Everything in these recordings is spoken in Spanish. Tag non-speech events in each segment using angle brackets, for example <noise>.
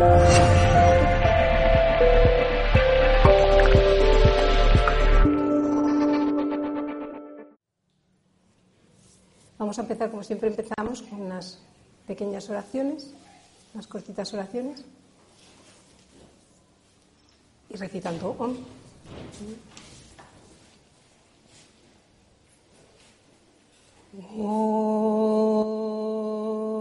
Vamos a empezar como siempre empezamos con unas pequeñas oraciones, unas cortitas oraciones y recitando Om. Brahmanandam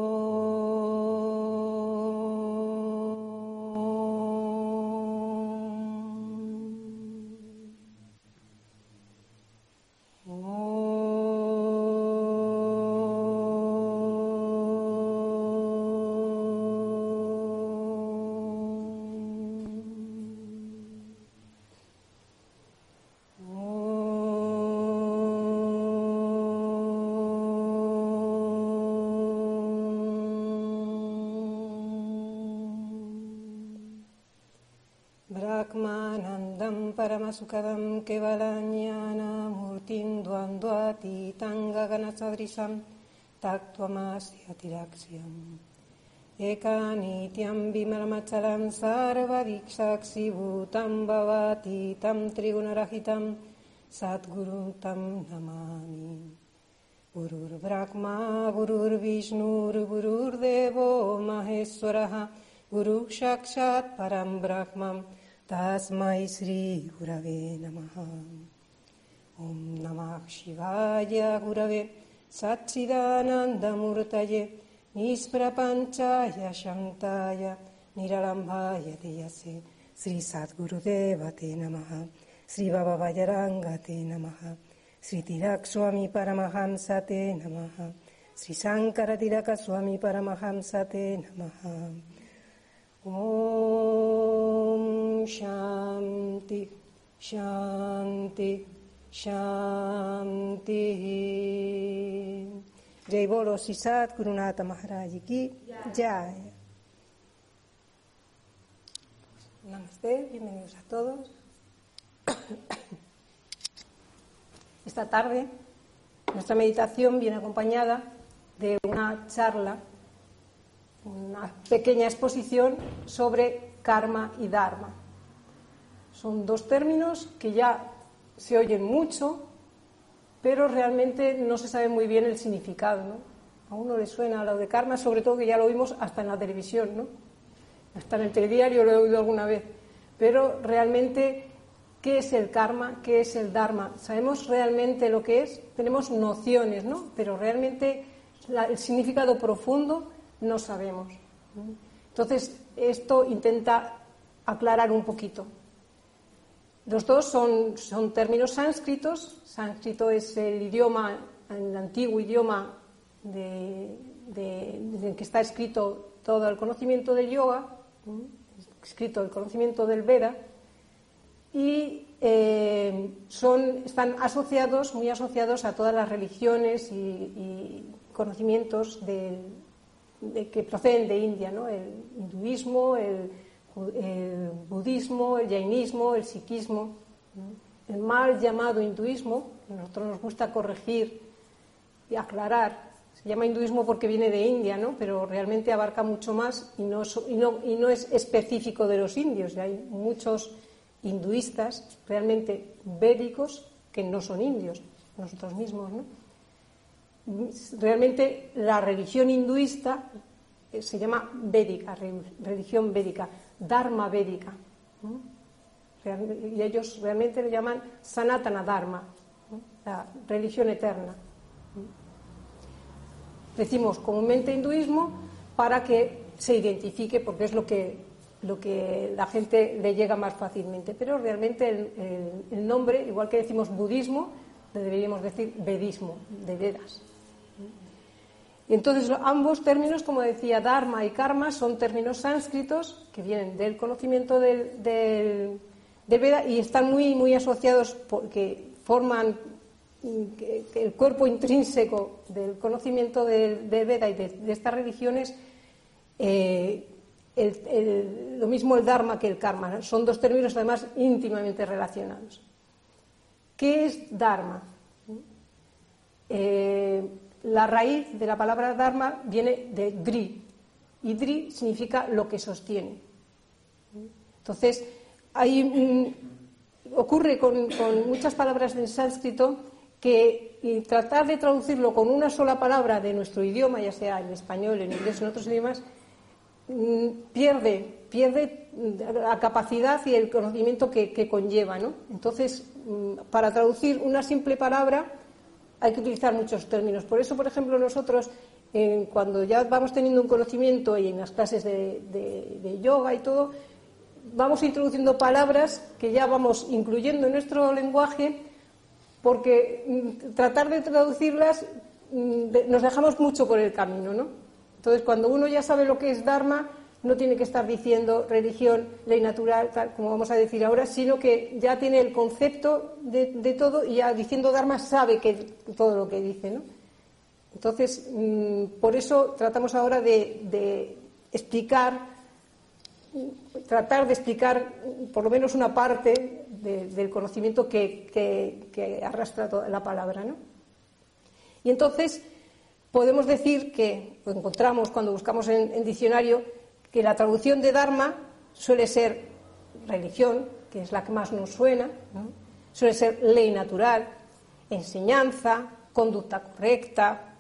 sukadam kebalanyana murtin duan duati tanga ganatzadrizan taktu amazi atirakzian. Ekan itian bimalamatzalan zarbadik zaksi butan babati tam trigunarajitan Devo, Maheswaraha, Gurur Shakshat, Param Brahmam, तस्मै श्रीगुरवे नमः। ॐ नमः शिवाय गुरवे सच्चिदानन्दमूर्तये निष्प्रपञ्चाय शङ्काय निरलम्भाय धियसे श्रीसद्गुरुदेवते नमः श्रीभव नमः श्रीतिलकस्वामी परमहंसते नमः श्रीशङ्करतिलकस्वामी परमहंसते नमः। Om Shanti Shanti Shanti Jai Bolo Sisat Gurunata Maharaj Ki Jai Namaste, bienvenidos a todos. Esta tarde nuestra meditación viene acompañada de una charla una pequeña exposición sobre karma y dharma. Son dos términos que ya se oyen mucho, pero realmente no se sabe muy bien el significado. ¿no? A uno le suena lo de karma, sobre todo que ya lo oímos hasta en la televisión, ¿no? hasta en el telediario lo he oído alguna vez. Pero realmente, ¿qué es el karma? ¿Qué es el dharma? ¿Sabemos realmente lo que es? Tenemos nociones, ¿no? Pero realmente el significado profundo no sabemos. Entonces, esto intenta aclarar un poquito. Los dos son, son términos sánscritos. Sánscrito es el idioma, el antiguo idioma de, en que está escrito todo el conocimiento del yoga, escrito el conocimiento del Veda, y eh, son, están asociados, muy asociados a todas las religiones y, y conocimientos del, que proceden de India, ¿no? el hinduismo, el, budismo, el jainismo, el sikhismo. El mal llamado hinduismo, que a nosotros nos gusta corregir y aclarar, se llama hinduismo porque viene de India, ¿no? pero realmente abarca mucho más y no es específico de los indios. Y hay muchos hinduistas realmente védicos que no son indios, nosotros mismos. ¿no? Realmente la religión hinduista eh, se llama védica, religión védica, dharma védica. Y ellos realmente le llaman sanatana dharma, la religión eterna. Decimos comúnmente hinduismo para que se identifique, porque es lo que, lo que la gente le llega más fácilmente. Pero realmente el, nombre, igual que decimos budismo, deberíamos decir vedismo, de Vedas. Entonces, ambos términos, como decía, dharma y karma, son términos sánscritos que vienen del conocimiento del, del, Veda y están muy, muy asociados porque forman el cuerpo intrínseco del conocimiento del, Veda y de, estas religiones. Eh, lo mismo el Dharma que el Karma. Son dos términos además íntimamente relacionados. ¿Qué es Dharma? Eh, la raíz de la palabra Dharma viene de Dri, y Dri significa lo que sostiene. Entonces, hay, ocurre con, muchas palabras en sánscrito que tratar de traducirlo con una sola palabra de nuestro idioma, ya sea en español, en inglés en otros idiomas, mm, pierde, pierde la capacidad y el conocimiento que, que conlleva. ¿no? Entonces, mm, para traducir una simple palabra, hay que utilizar muchos términos. Por eso, por ejemplo, nosotros, cuando ya vamos teniendo un conocimiento y en las clases de, yoga y todo, vamos introduciendo palabras que ya vamos incluyendo en nuestro lenguaje, porque mm, tratar de traducirlas mm, nos dejamos mucho por el camino, ¿no? Entonces, cuando uno ya sabe lo que es Dharma, no tiene que estar diciendo religión, ley natural, tal como vamos a decir ahora, sino que ya tiene el concepto de, todo y ya diciendo Dharma sabe que todo lo que dice, ¿no? Entonces, mm, por eso tratamos ahora de, explicar, tratar de explicar por lo menos una parte del conocimiento que, arrastra toda la palabra, ¿no? Y entonces podemos decir que lo encontramos cuando buscamos en diccionario que la traducción de Dharma suele ser religión, que es la que más nos suena, suele ser ley natural, enseñanza, conducta correcta,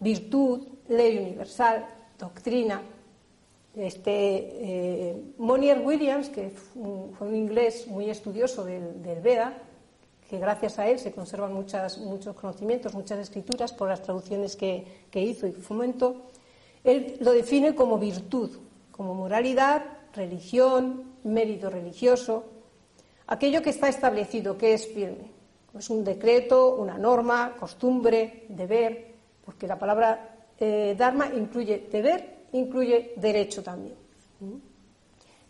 virtud, ley universal, doctrina. Este, eh, Monier Williams, que fue un inglés muy estudioso del, Veda, que gracias a él se conservan muchos conocimientos, muchas escrituras por las traducciones que, que hizo y fomentó, él lo define como virtud, como moralidad, religión, mérito religioso, aquello que está establecido, que es firme. Es un decreto, una norma, costumbre, deber, porque la palabra eh, Dharma incluye deber, incluye derecho también.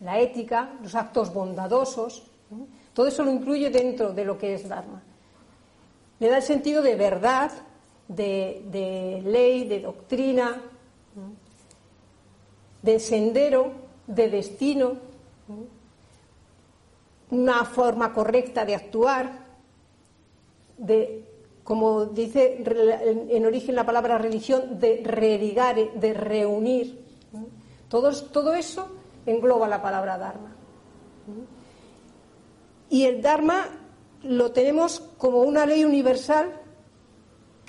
La ética, los actos bondadosos, todo eso lo incluye dentro de lo que es Dharma. Le da el sentido de verdad, de ley, de doctrina, de sendero, de destino, una forma correcta de actuar, de, como dice en origen la palabra religión, de religare, de reunir. Todo, todo eso engloba la palabra Dharma. Y el Dharma lo tenemos como una ley universal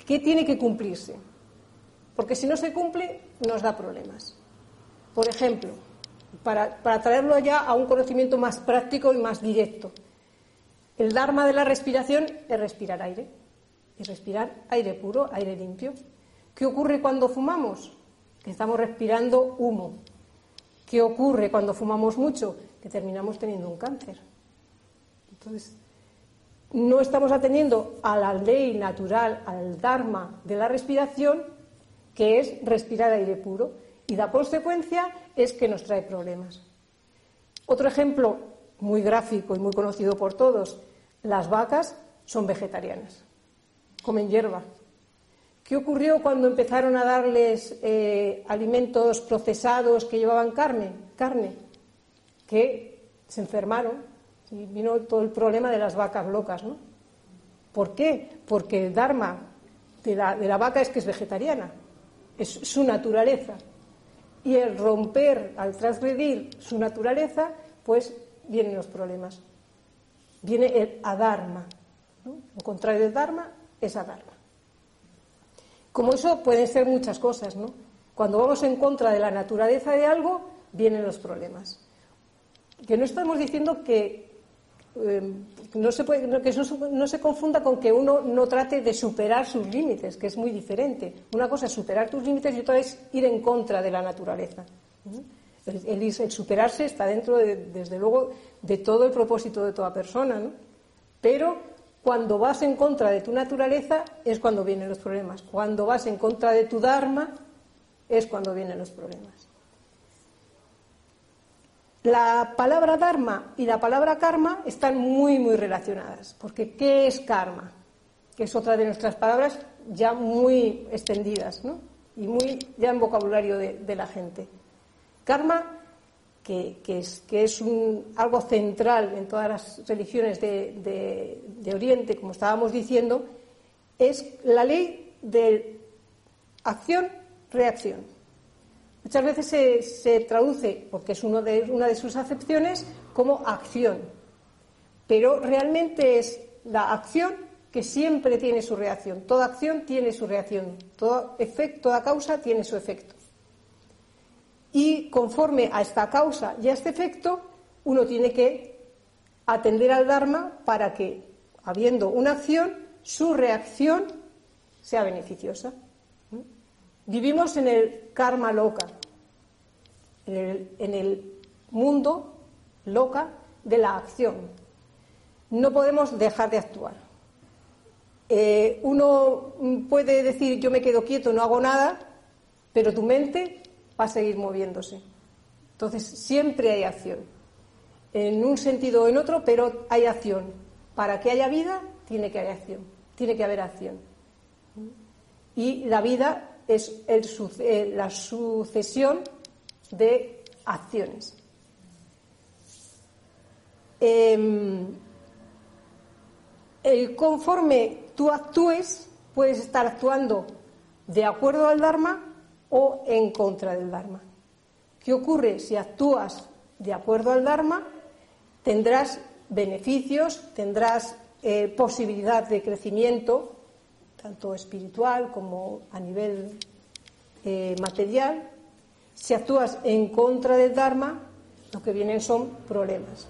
que tiene que cumplirse. Porque si no se cumple, nos da problemas. Por ejemplo, para, traerlo ya a un conocimiento más práctico y más directo. El Dharma de la respiración es respirar aire. Y respirar aire puro, aire limpio. ¿Qué ocurre cuando fumamos? Que estamos respirando humo. ¿Qué ocurre cuando fumamos mucho? Que terminamos teniendo un cáncer. Entonces, no estamos atendiendo a la ley natural, al Dharma de la respiración, que es respirar aire puro. Y la consecuencia es que nos trae problemas. Otro ejemplo muy gráfico y muy conocido por todos, las vacas son vegetarianas, comen hierba. ¿Qué ocurrió cuando empezaron a darles eh, alimentos procesados que llevaban carne? Carne, que se enfermaron y vino todo el problema de las vacas locas, ¿no? ¿Por qué? Porque el dharma de la vaca es que es vegetariana, es su naturaleza y el romper, al transgredir su naturaleza, pues vienen los problemas. Viene el adharma. ¿no? Lo contrario dharma es adharma. Como eso pueden ser muchas cosas, ¿no? Cuando vamos en contra de la naturaleza de algo, vienen los problemas. Que no estamos diciendo que eh, no se puede, que no, se confunda con que uno no trate de superar sus límites, que es muy diferente. Una cosa es superar tus límites y otra es ir en contra de la naturaleza. El, superarse está dentro, desde luego, de todo el propósito de toda persona. Pero Cuando vas en contra de tu naturaleza es cuando vienen los problemas. Cuando vas en contra de tu Dharma es cuando vienen los problemas. La palabra Dharma y la palabra karma están muy, muy relacionadas, porque ¿qué es karma? Que es otra de nuestras palabras ya muy extendidas, ¿no? Y muy ya en vocabulario de, la gente. Karma, que, es, que es algo central en todas las religiones de, de Oriente, como estábamos diciendo, es la ley de acción-reacción. Muchas veces se, traduce, porque es una de sus acepciones, como acción. Pero realmente es la acción que siempre tiene su reacción. Toda acción tiene su reacción. Todo efecto, toda causa tiene su efecto. Y conforme a esta causa y a este efecto, uno tiene que atender al Dharma para que, habiendo una acción, su reacción sea beneficiosa. Vivimos en el karma loca, en el, mundo loca de la acción. No podemos dejar de actuar. Eh, uno puede decir yo me quedo quieto, no hago nada, pero tu mente va a seguir moviéndose. Entonces siempre hay acción, en un sentido o en otro, pero hay acción. Para que haya vida, tiene que haber acción, tiene que haber acción. Y la vida es eh, la sucesión de acciones. Em, el conforme tú actúes, puedes estar actuando de acuerdo al Dharma o en contra del Dharma. ¿Qué ocurre si actúas de acuerdo al Dharma? Tendrás beneficios, tendrás eh, posibilidad de crecimiento, tanto espiritual como a nivel eh, material, si actúas en contra del Dharma, lo que vienen son problemas.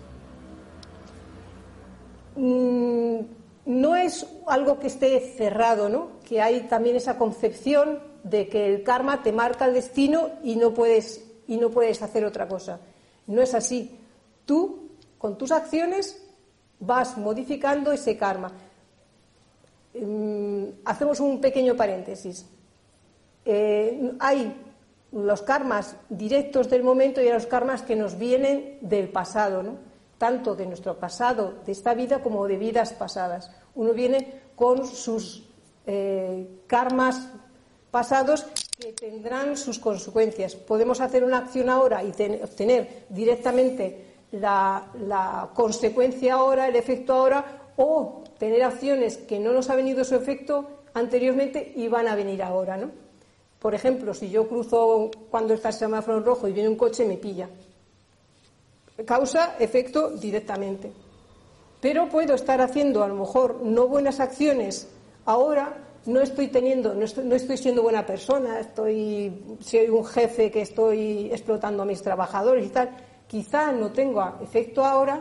Mm, no es algo que esté cerrado, ¿no? Que hay también esa concepción de que el karma te marca el destino y no puedes, y no puedes hacer otra cosa. No es así. Tú, con tus acciones, vas modificando ese karma. Mm, hacemos un pequeño paréntesis. Eh, hay los karmas directos del momento y los karmas que nos vienen del pasado, tanto de nuestro pasado, de esta vida, como de vidas pasadas. Uno viene con sus eh, karmas pasados que tendrán sus consecuencias. Podemos hacer una acción ahora y obtener directamente la, la, consecuencia ahora, el efecto ahora, o tener acciones que no nos ha venido su efecto anteriormente y van a venir ahora, ¿no? Por ejemplo, si yo cruzo cuando está el semáforo rojo y viene un coche, me pilla. Causa efecto directamente. Pero puedo estar haciendo a lo mejor no buenas acciones ahora, no estoy teniendo, no estoy, siendo buena persona, estoy, soy un jefe que estoy explotando a mis trabajadores y tal. Quizá no tenga efecto ahora,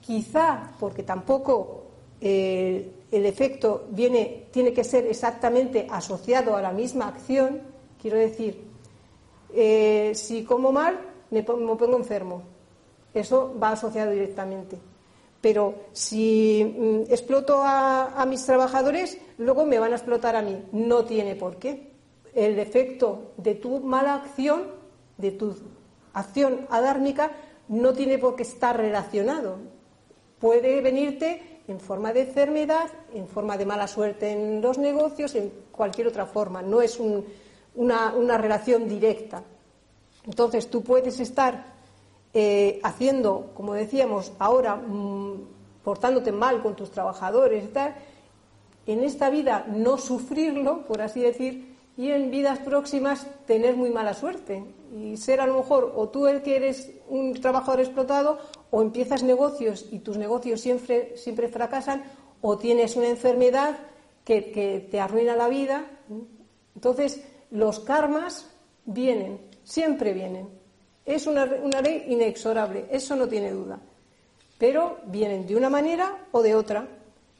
quizá porque tampoco eh, el efecto tiene que ser exactamente asociado a la misma acción, quiero decir, eh, si como mal, me pongo, enfermo. Eso va asociado directamente. Pero si mm, exploto a, mis trabajadores, luego me van a explotar a mí. No tiene por qué. El efecto de tu mala acción, de tu acción adármica, no tiene por qué estar relacionado. Puede venirte en forma de enfermedad, en forma de mala suerte en los negocios, en cualquier otra forma. No es una, relación directa. Entonces tú puedes estar eh, haciendo, como decíamos ahora, mm, portándote mal con tus trabajadores tal, en esta vida no sufrirlo, por así decir, y en vidas próximas tener muy mala suerte y ser a lo mejor o tú el que eres un trabajador explotado o empiezas negocios y tus negocios siempre, siempre fracasan o tienes una enfermedad que, te arruina la vida. Entonces, los karmas vienen, siempre vienen. Es una, una ley inexorable, eso no tiene duda. Pero vienen de una manera o de otra.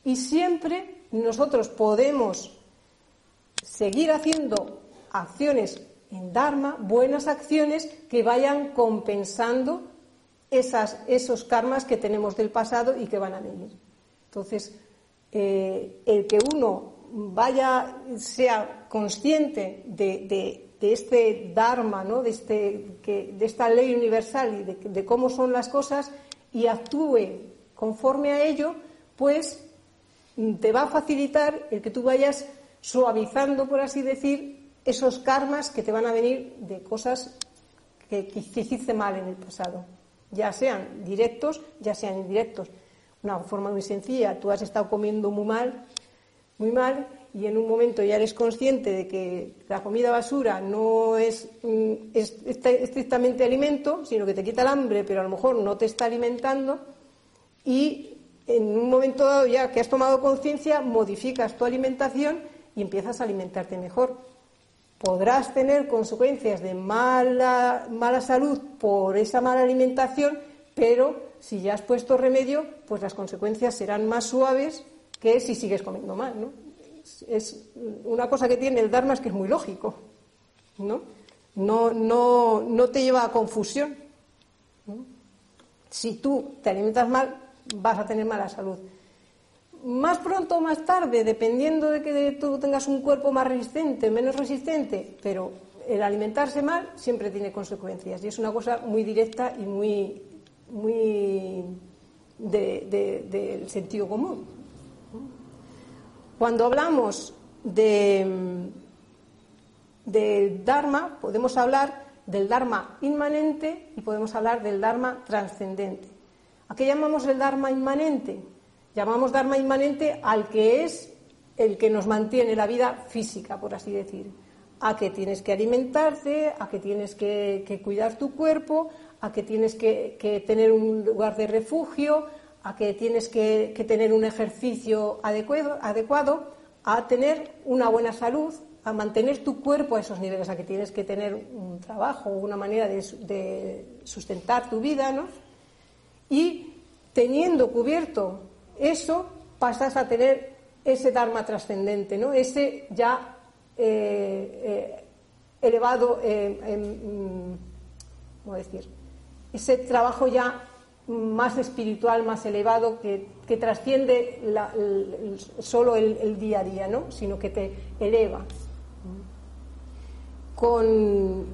Y siempre nosotros podemos seguir haciendo acciones en Dharma, buenas acciones que vayan compensando esas, esos karmas que tenemos del pasado y que van a venir. Entonces, eh, el que uno vaya, sea consciente de, este Dharma, ¿no? de, este, de esta ley universal y de, cómo son las cosas y actúe conforme a ello, pues te va a facilitar el que tú vayas suavizando, por así decir, esos karmas que te van a venir de cosas que, hiciste mal en el pasado, ya sean directos, ya sean indirectos. Una forma muy sencilla, tú has estado comiendo muy mal, muy mal, y en un momento ya eres consciente de que la comida basura no es, mm, es, estrictamente alimento, sino que te quita el hambre, pero a lo mejor no te está alimentando, y en un momento dado ya que has tomado conciencia, modificas tu alimentación y empiezas a alimentarte mejor. Podrás tener consecuencias de mala, mala salud por esa mala alimentación, pero si ya has puesto remedio, pues las consecuencias serán más suaves que si sigues comiendo mal, ¿no? Es una cosa que tiene el Dharma es que es muy lógico, ¿no? No, no, no te lleva a confusión. Si tú te alimentas mal, vas a tener mala salud. Más pronto o más tarde, dependiendo de que tú tengas un cuerpo más resistente, menos resistente, pero el alimentarse mal siempre tiene consecuencias y es una cosa muy directa y muy, muy del sentido común. Cuando hablamos de, del Dharma, podemos hablar del Dharma inmanente y podemos hablar del Dharma trascendente. ¿A qué llamamos el Dharma inmanente? Llamamos Dharma inmanente al que es el que nos mantiene la vida física, por así decir. A que tienes que alimentarte, a que tienes que, cuidar tu cuerpo, a que tienes que, tener un lugar de refugio, a que tienes que, tener un ejercicio adecuado, a tener una buena salud, a mantener tu cuerpo a esos niveles, a que tienes que tener un trabajo, una manera de sustentar tu vida, ¿no? y teniendo cubierto eso, pasas a tener ese Dharma trascendente, ¿no? ese ya eh, eh, elevado, eh, ¿cómo decir? Ese trabajo ya más espiritual, más elevado, que, trasciende solo el, día a día, ¿no? sino que te eleva. Con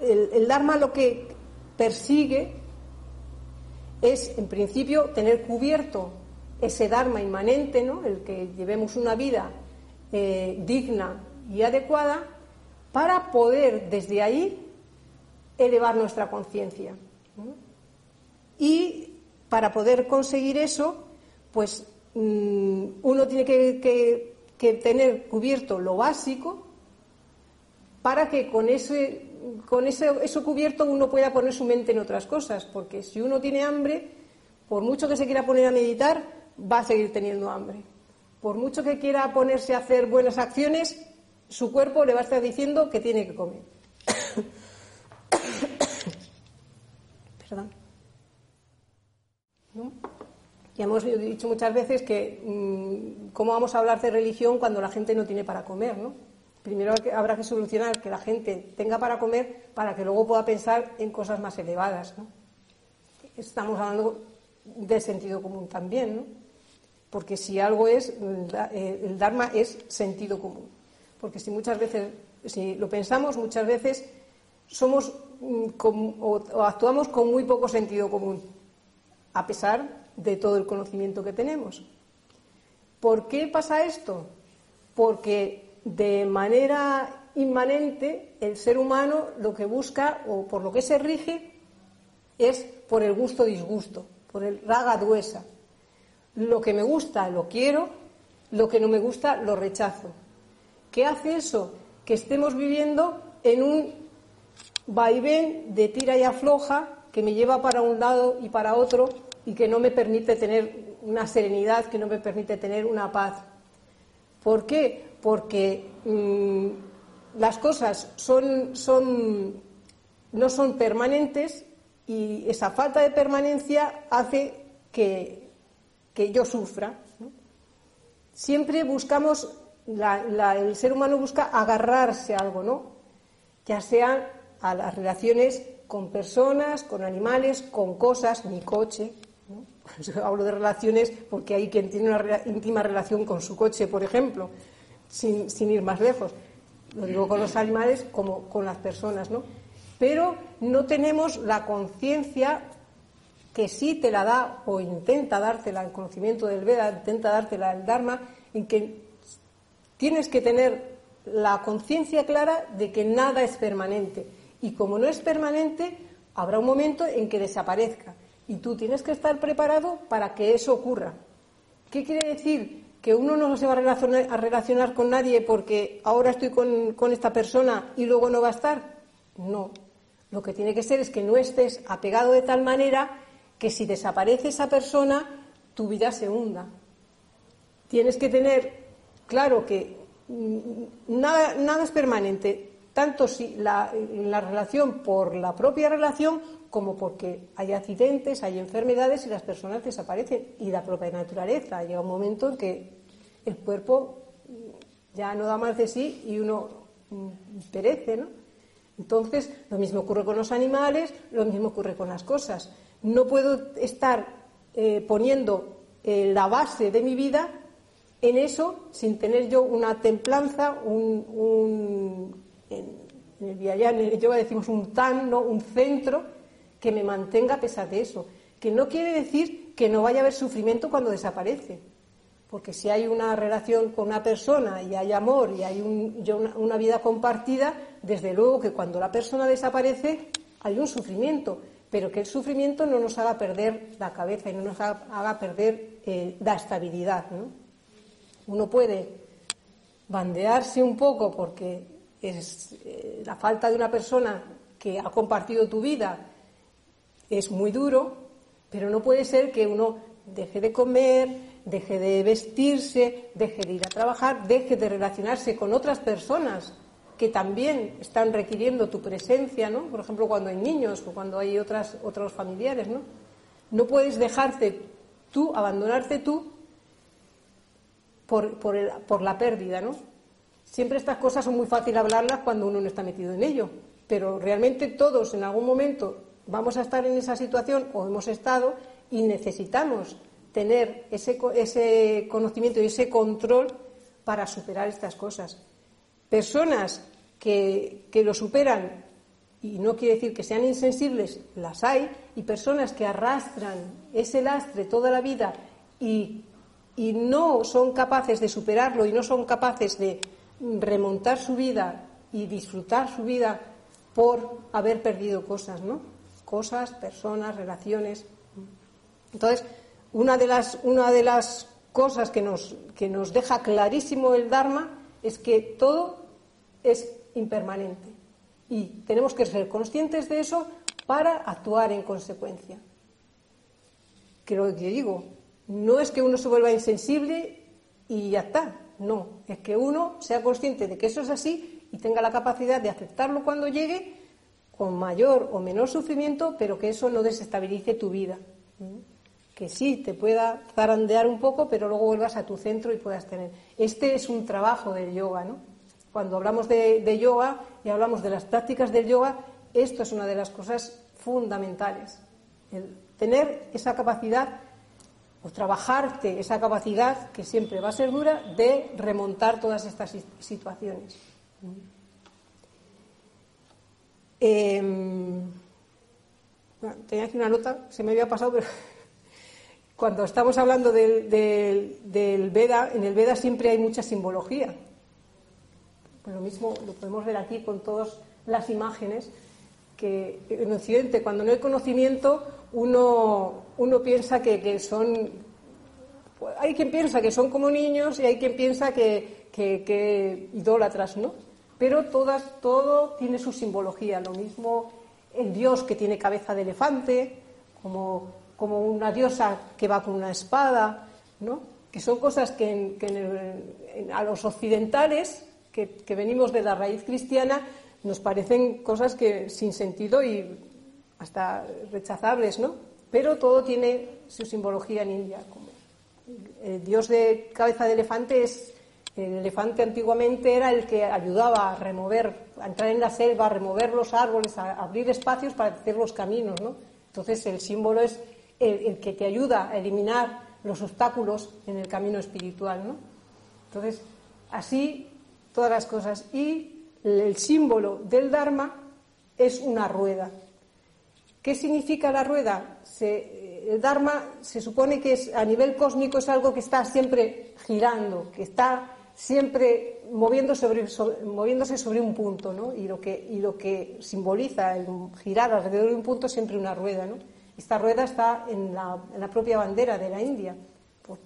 el Dharma lo que persigue es, en principio, tener cubierto ese Dharma inmanente, ¿no? el que llevemos una vida eh, digna y adecuada, para poder desde ahí elevar nuestra conciencia. Y para poder conseguir eso, pues mm, uno tiene que, que tener cubierto lo básico para que con ese con eso cubierto uno pueda poner su mente en otras cosas, porque si uno tiene hambre, por mucho que se quiera poner a meditar, va a seguir teniendo hambre. Por mucho que quiera ponerse a hacer buenas acciones, su cuerpo le va a estar diciendo que tiene que comer. <coughs> Perdón. Ya hemos dicho muchas veces que mm, cómo vamos a hablar de religión cuando la gente no tiene para comer, ¿no? Primero habrá que solucionar que la gente tenga para comer para que luego pueda pensar en cosas más elevadas. Estamos hablando del sentido común también, ¿no? porque si algo es, el Dharma es sentido común. Porque si muchas veces, si lo pensamos, muchas veces somos mm, o actuamos con muy poco sentido común, a pesar de todo el conocimiento que tenemos. ¿Por qué pasa esto? Porque de manera inmanente el ser humano lo que busca o por lo que se rige es por el gusto disgusto, por el raga duesa. Lo que me gusta lo quiero, lo que no me gusta lo rechazo. ¿Qué hace eso? Que estemos viviendo en un vaivén de tira y afloja que me lleva para un lado y para otro y que no me permite tener una serenidad, que no me permite tener una paz. ¿Por qué? Porque mm, las cosas no son permanentes y esa falta de permanencia hace que, yo sufra. Siempre buscamos, el ser humano busca agarrarse a algo, ¿no? ya sea a las relaciones con personas, con animales, con cosas, mi coche, <laughs> hablo de relaciones porque hay quien tiene una íntima relación con su coche, por ejemplo, sin, sin, ir más lejos. Lo digo con los animales como con las personas, ¿no? Pero no tenemos la conciencia que sí te la da o intenta dártela el conocimiento del Veda, intenta dártela el Dharma, en que tienes que tener la conciencia clara de que nada es permanente. Y como no es permanente, habrá un momento en que desaparezca. Y tú tienes que estar preparado para que eso ocurra. ¿Qué quiere decir? Que uno no se va a relacionar, con nadie porque ahora estoy con, esta persona y luego no va a estar. No. Lo que tiene que ser es que no estés apegado de tal manera que si desaparece esa persona, tu vida se hunda. Tienes que tener claro que nada, nada es permanente, tanto si la, la relación por la propia relación como porque hay accidentes, hay enfermedades y las personas desaparecen. Y la propia naturaleza. Llega un momento en que el cuerpo ya no da más de sí y uno mm, perece, ¿no? Entonces, lo mismo ocurre con los animales, lo mismo ocurre con las cosas. No puedo estar eh, poniendo eh, la base de mi vida en eso sin tener yo una templanza, un, en, el Viallán, en el decimos un tan, ¿no? un centro que me mantenga a pesar de eso. Que no quiere decir que no vaya a haber sufrimiento cuando desaparece. Porque si hay una relación con una persona y hay amor y hay una vida compartida, desde luego que cuando la persona desaparece hay un sufrimiento pero que el sufrimiento no nos haga perder la cabeza y no nos haga, perder eh, la estabilidad. Uno puede bandearse un poco porque es eh, la falta de una persona que ha compartido tu vida es muy duro, pero no puede ser que uno deje de comer, deje de vestirse, deje de ir a trabajar, deje de relacionarse con otras personas que también están requiriendo tu presencia, ¿no? Por ejemplo, cuando hay niños o cuando hay otras, otros familiares, ¿no? No puedes dejarte tú, abandonarte tú por, por, la pérdida, ¿no? Siempre estas cosas son muy fáciles hablarlas cuando uno no está metido en ello, pero realmente todos en algún momento vamos a estar en esa situación o hemos estado y necesitamos tener ese, ese conocimiento y ese control para superar estas cosas. Personas que, lo superan, y no quiere decir que sean insensibles, las hay, y personas que arrastran ese lastre toda la vida y, y no son capaces de superarlo y no son capaces de remontar su vida y disfrutar su vida por haber perdido cosas, ¿no? Cosas, personas, relaciones. Entonces, una de las, una de las cosas que nos, que nos deja clarísimo el Dharma es que todo es impermanente. Y tenemos que ser conscientes de eso para actuar en consecuencia. Que lo que digo, no es que uno se vuelva insensible y ya está. No, es que uno sea consciente de que eso es así y tenga la capacidad de aceptarlo cuando llegue con mayor o menor sufrimiento, pero que eso no desestabilice tu vida. Que sí, te pueda zarandear un poco, pero luego vuelvas a tu centro y puedas tener. Este es un trabajo del yoga, ¿no? Cuando hablamos de, yoga y hablamos de las prácticas del yoga, esto es una de las cosas fundamentales. El tener esa capacidad o trabajarte esa capacidad, que siempre va a ser dura, de remontar todas estas situaciones. Em, tenía aquí una nota, se me había pasado, pero <laughs> cuando estamos hablando del, del Veda, en el Veda siempre hay mucha simbología. Pues lo mismo lo podemos ver aquí con todas las imágenes que en Occidente, cuando no hay conocimiento, uno, uno piensa que, son. Hay quien piensa que son como niños y hay quien piensa que, que, idólatras, ¿no? Pero todas, todo tiene su simbología. Lo mismo el dios que tiene cabeza de elefante, como, como una diosa que va con una espada, ¿no? Que son cosas que, a los occidentales que, venimos de la raíz cristiana nos parecen cosas que sin sentido y hasta rechazables, ¿no? Pero todo tiene su simbología en India. El dios de cabeza de elefante es el elefante antiguamente era el que ayudaba a remover, a entrar en la selva, a remover los árboles, a abrir espacios para hacer los caminos, ¿no? Entonces el símbolo es el, que te ayuda a eliminar los obstáculos en el camino espiritual. ¿no? Entonces, así todas las cosas. Y el símbolo del Dharma es una rueda. ¿Qué significa la rueda? el Dharma se supone que a nivel cósmico es algo que está siempre girando, que está siempre moviéndose sobre, un punto, ¿no? Y lo que, simboliza el girar alrededor de un punto es siempre una rueda, ¿no? Esta rueda está en la, propia bandera de la India.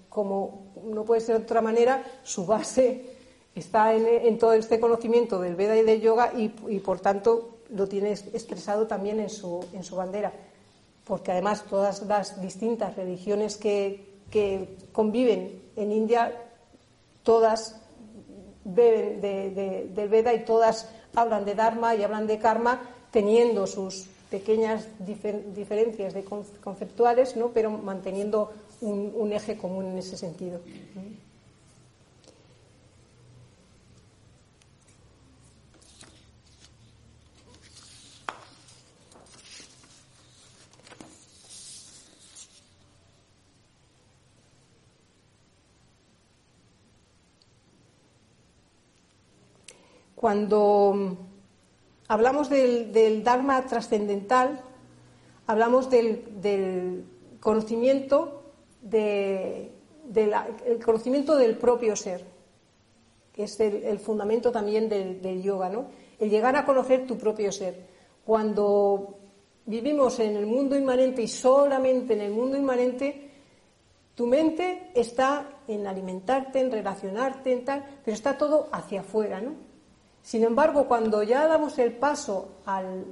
Como no puede ser de otra manera, su base está en, todo este conocimiento del Veda y del yoga y, por tanto lo tiene expresado también en su, en su bandera. Porque además todas las distintas religiones que, conviven en India, todas beben de, del Veda y todas hablan de Dharma y hablan de Karma teniendo sus pequeñas diferencias conceptuales, ¿no? pero manteniendo un eje común en ese sentido. Cuando hablamos del, Dharma trascendental, hablamos del, conocimiento de, conocimiento del propio ser, que es el, fundamento también del, yoga, ¿no? El llegar a conocer tu propio ser. Cuando vivimos en el mundo inmanente y solamente en el mundo inmanente, tu mente está en alimentarte, en relacionarte, en tal, pero está todo hacia afuera, ¿no? Sin embargo, cuando ya damos el paso al,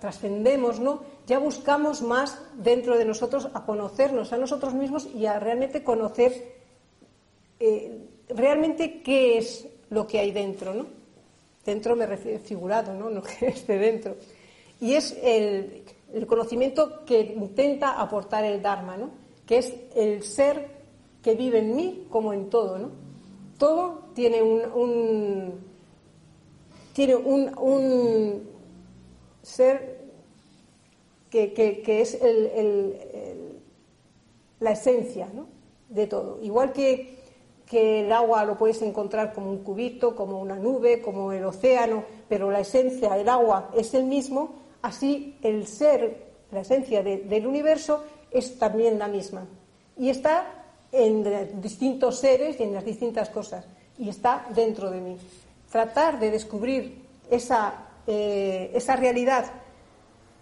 trascendemos, ¿no? Ya buscamos más dentro de nosotros a conocernos a nosotros mismos y a realmente conocer eh, realmente qué es lo que hay dentro, ¿no? Dentro me refiero figurado, ¿no? <laughs> No que esté dentro. Y es el, el conocimiento que intenta aportar el Dharma, ¿no? Que es el ser que vive en mí como en todo, ¿no? todo tiene un, tiene un, ser que, es la esencia de todo. Igual que, el agua lo puedes encontrar como un cubito, como una nube, como el océano, pero la esencia, el agua es el mismo, así el ser, la esencia del universo es también la misma. Y está en distintos seres y en las distintas cosas. Y está dentro de mí. Tratar de descubrir esa, eh, esa realidad,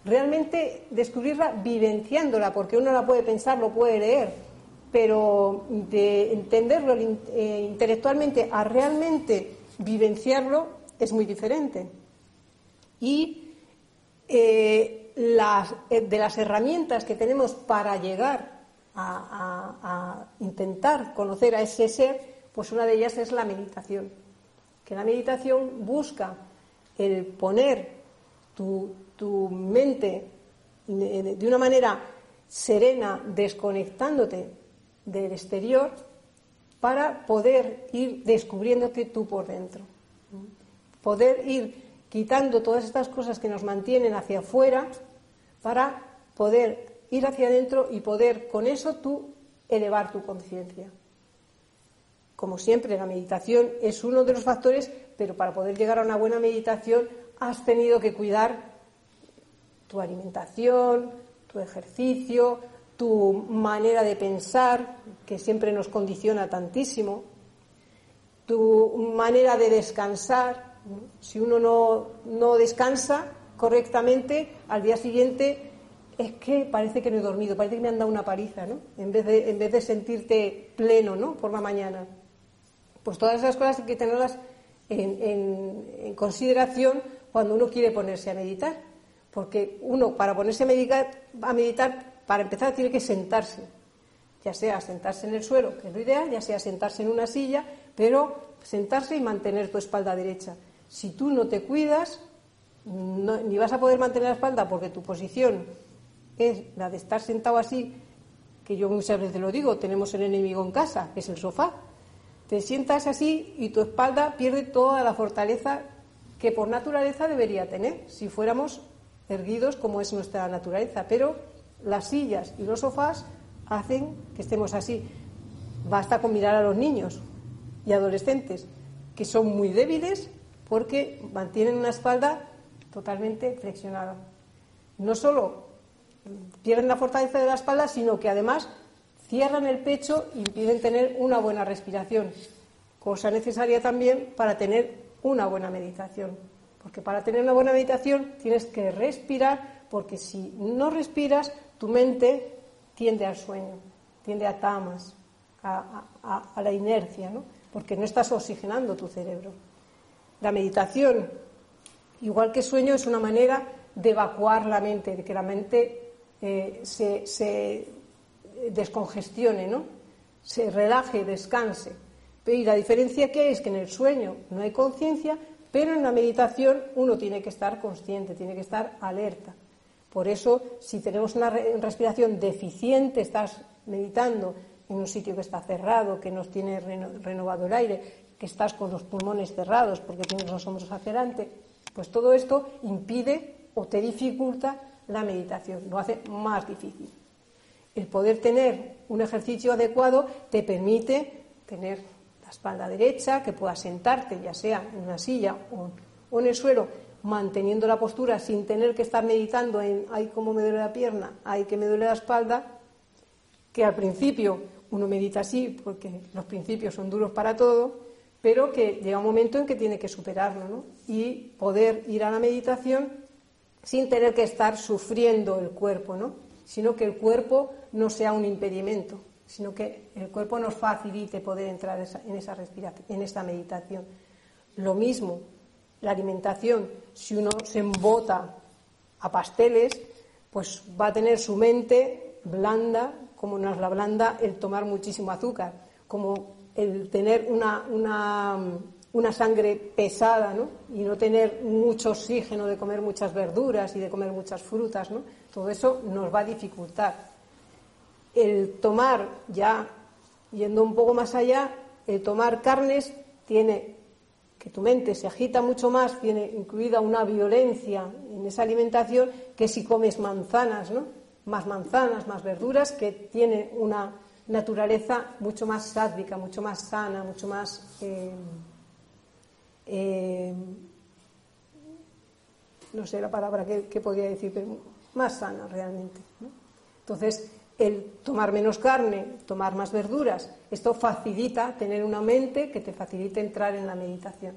realmente descubrirla vivenciándola, porque uno la puede pensar, lo puede leer, pero de entenderlo eh, intelectualmente a realmente vivenciarlo es muy diferente. Y eh, las, de las herramientas que tenemos para llegar a, intentar conocer a ese ser, pues una de ellas es la meditación. Que la meditación busca el poner tu, tu mente de una manera serena, desconectándote del exterior, para poder ir descubriéndote tú por dentro. Poder ir quitando todas estas cosas que nos mantienen hacia afuera para poder ir hacia adentro y poder con eso tú elevar tu conciencia. Como siempre, la meditación es uno de los factores, pero para poder llegar a una buena meditación has tenido que cuidar tu alimentación, tu ejercicio, tu manera de pensar, que siempre nos condiciona tantísimo, tu manera de descansar. Si uno no, no descansa correctamente, al día siguiente es que parece que no he dormido, parece que me han dado una paliza, ¿no? En vez de, en vez de sentirte pleno, ¿no? Por la mañana. Pues todas esas cosas hay que tenerlas en, consideración cuando uno quiere ponerse a meditar. Porque uno, para ponerse a meditar, a meditar, para empezar, tiene que sentarse. Ya sea sentarse en el suelo, que es lo ideal, ya sea sentarse en una silla, pero sentarse y mantener tu espalda derecha. Si tú no te cuidas, ni vas a poder mantener la espalda porque tu posición es la de estar sentado así, que yo muchas veces lo digo, tenemos el enemigo en casa, que es el sofá. Te sientas así y tu espalda pierde toda la fortaleza que por naturaleza debería tener, si fuéramos erguidos como es nuestra naturaleza. Pero las sillas y los sofás hacen que estemos así. Basta con mirar a los niños y adolescentes, que son muy débiles porque mantienen una espalda totalmente flexionada. No solo pierden la fortaleza de la espalda, sino que además cierran el pecho y impiden tener una buena respiración, cosa necesaria también para tener una buena meditación. Porque para tener una buena meditación tienes que respirar, porque si no respiras, tu mente tiende al sueño, tiende a tamas, a, la inercia, ¿no? porque no estás oxigenando tu cerebro. La meditación, igual que sueño, es una manera de evacuar la mente, de que la mente eh, se, descongestione, ¿no? se relaje, descanse. Y la diferencia que es que en el sueño no hay conciencia, pero en la meditación uno tiene que estar consciente, tiene que estar alerta. Por eso, si tenemos una respiración deficiente, estás meditando en un sitio que está cerrado, que no tiene renovado el aire, que estás con los pulmones cerrados porque tienes los hombros hacia adelante, pues todo esto impide o te dificulta la meditación, lo hace más difícil. El poder tener un ejercicio adecuado te permite tener la espalda derecha, que puedas sentarte, ya sea en una silla o, en el suelo, manteniendo la postura sin tener que estar meditando en ay, cómo me duele la pierna, ay, que me duele la espalda, que al principio uno medita así porque los principios son duros para todo, pero que llega un momento en que tiene que superarlo ¿no? y poder ir a la meditación sin tener que estar sufriendo el cuerpo, ¿no? sino que el cuerpo no sea un impedimento, sino que el cuerpo nos facilite poder entrar en esa respiración, en esa meditación. Lo mismo, la alimentación, si uno se embota a pasteles, pues va a tener su mente blanda, como nos la blanda el tomar muchísimo azúcar, como el tener una, una, sangre pesada ¿no? y no tener mucho oxígeno de comer muchas verduras y de comer muchas frutas, ¿no? todo eso nos va a dificultar. El tomar, ya yendo un poco más allá, el tomar carnes tiene que tu mente se agita mucho más, tiene incluida una violencia en esa alimentación que si comes manzanas, ¿no? más manzanas, más verduras, que tiene una naturaleza mucho más sádvica, mucho más sana, mucho más eh, eh, no sé la palabra que, podría decir, pero más sana realmente. Entonces, el tomar menos carne, tomar más verduras, esto facilita tener una mente que te facilite entrar en la meditación.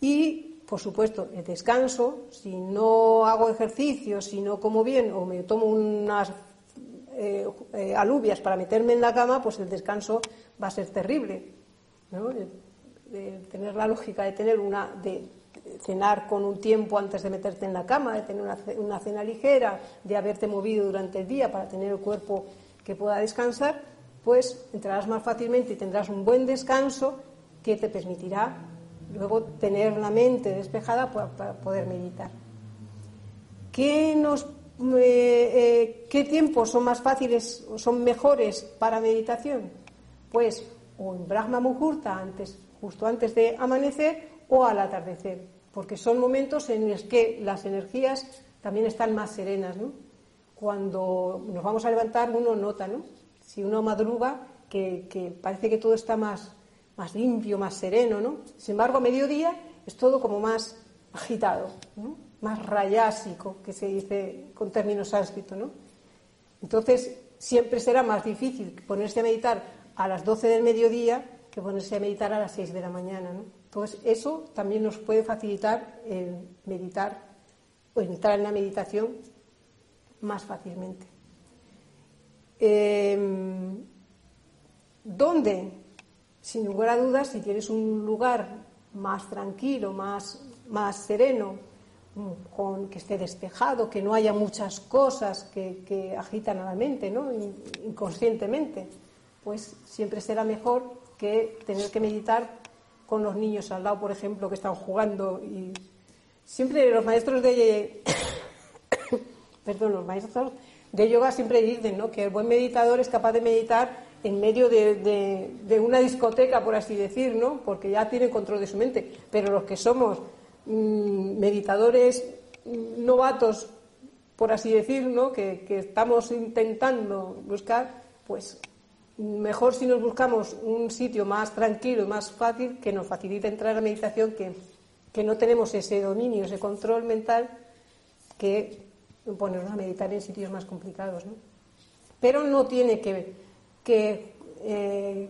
Y por supuesto, el descanso, si no hago ejercicio, si no como bien o me tomo unas eh, eh, alubias para meterme en la cama, pues el descanso va a ser terrible. tener la lógica de tener una, de cenar con un tiempo antes de meterte en la cama, de tener una, cena ligera, de haberte movido durante el día para tener el cuerpo que pueda descansar, pues entrarás más fácilmente y tendrás un buen descanso que te permitirá luego tener la mente despejada para, poder meditar. ¿Qué, nos, eh, eh, ¿Qué tiempos son más fáciles o son mejores para meditación? Pues o en Brahma Muhurta, antes, justo antes de amanecer, o al atardecer, porque son momentos en los que las energías también están más serenas. ¿no? Cuando nos vamos a levantar uno nota, ¿no? si uno madruga, que, parece que todo está más, más limpio, más sereno, ¿no? Sin embargo, a mediodía es todo como más agitado, más rayásico, que se dice con términos sánscritos, ¿no? Entonces, siempre será más difícil ponerse a meditar a las 12 del mediodía que ponerse a meditar a las 6 de la mañana, ¿no? Entonces, eso también nos puede facilitar el meditar o entrar en la meditación más fácilmente. Em, ¿Dónde sin lugar a dudas, si tienes un lugar más tranquilo, más, más sereno, mm, con, que esté despejado, que no haya muchas cosas que, agitan a la mente, ¿no? inconscientemente, pues siempre será mejor que tener que meditar con los niños al lado, por ejemplo, que están jugando. Y siempre los maestros de <coughs> perdón, los maestros de yoga siempre dicen ¿no? que el buen meditador es capaz de meditar en medio de, una discoteca, por así decir, ¿no? Porque ya tiene control de su mente. Pero los que somos mm, meditadores novatos por así decirlo, que, que estamos intentando buscar, pues mejor si nos buscamos un sitio más tranquilo y más fácil que nos facilite entrar a la meditación, que, que no tenemos ese dominio, ese control mental que ponernos a meditar en sitios más complicados. ¿no? Pero no tiene que, que, eh,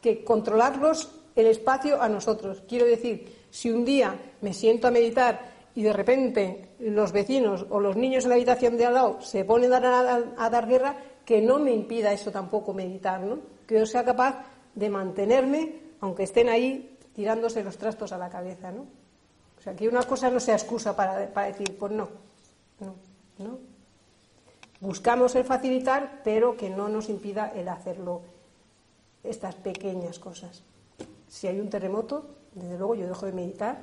que controlarlos el espacio a nosotros. Quiero decir, si un día me siento a meditar y de repente los vecinos o los niños en la habitación de al lado se ponen a, dar guerra, que no me impida eso tampoco meditar, ¿no? Que yo sea capaz de mantenerme, aunque estén ahí tirándose los trastos a la cabeza, ¿no? O sea, que una cosa no sea excusa para, para decir, pues no, no, no. Buscamos el facilitar, pero que no nos impida el hacerlo, estas pequeñas cosas. Si hay un terremoto, desde luego yo dejo de meditar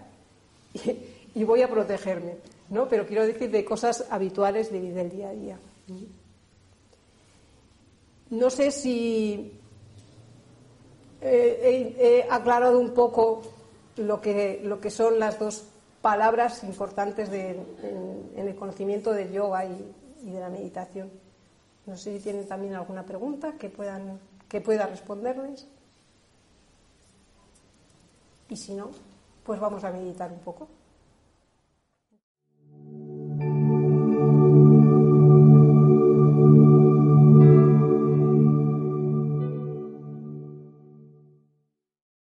<laughs> y, voy a protegerme, ¿no? Pero quiero decir de cosas habituales del día a día. No sé si he, aclarado un poco lo que, lo que son las dos palabras importantes en, el conocimiento del yoga y, de la meditación. No sé si tienen también alguna pregunta que, puedan, que pueda responderles. Y si no, pues vamos a meditar un poco.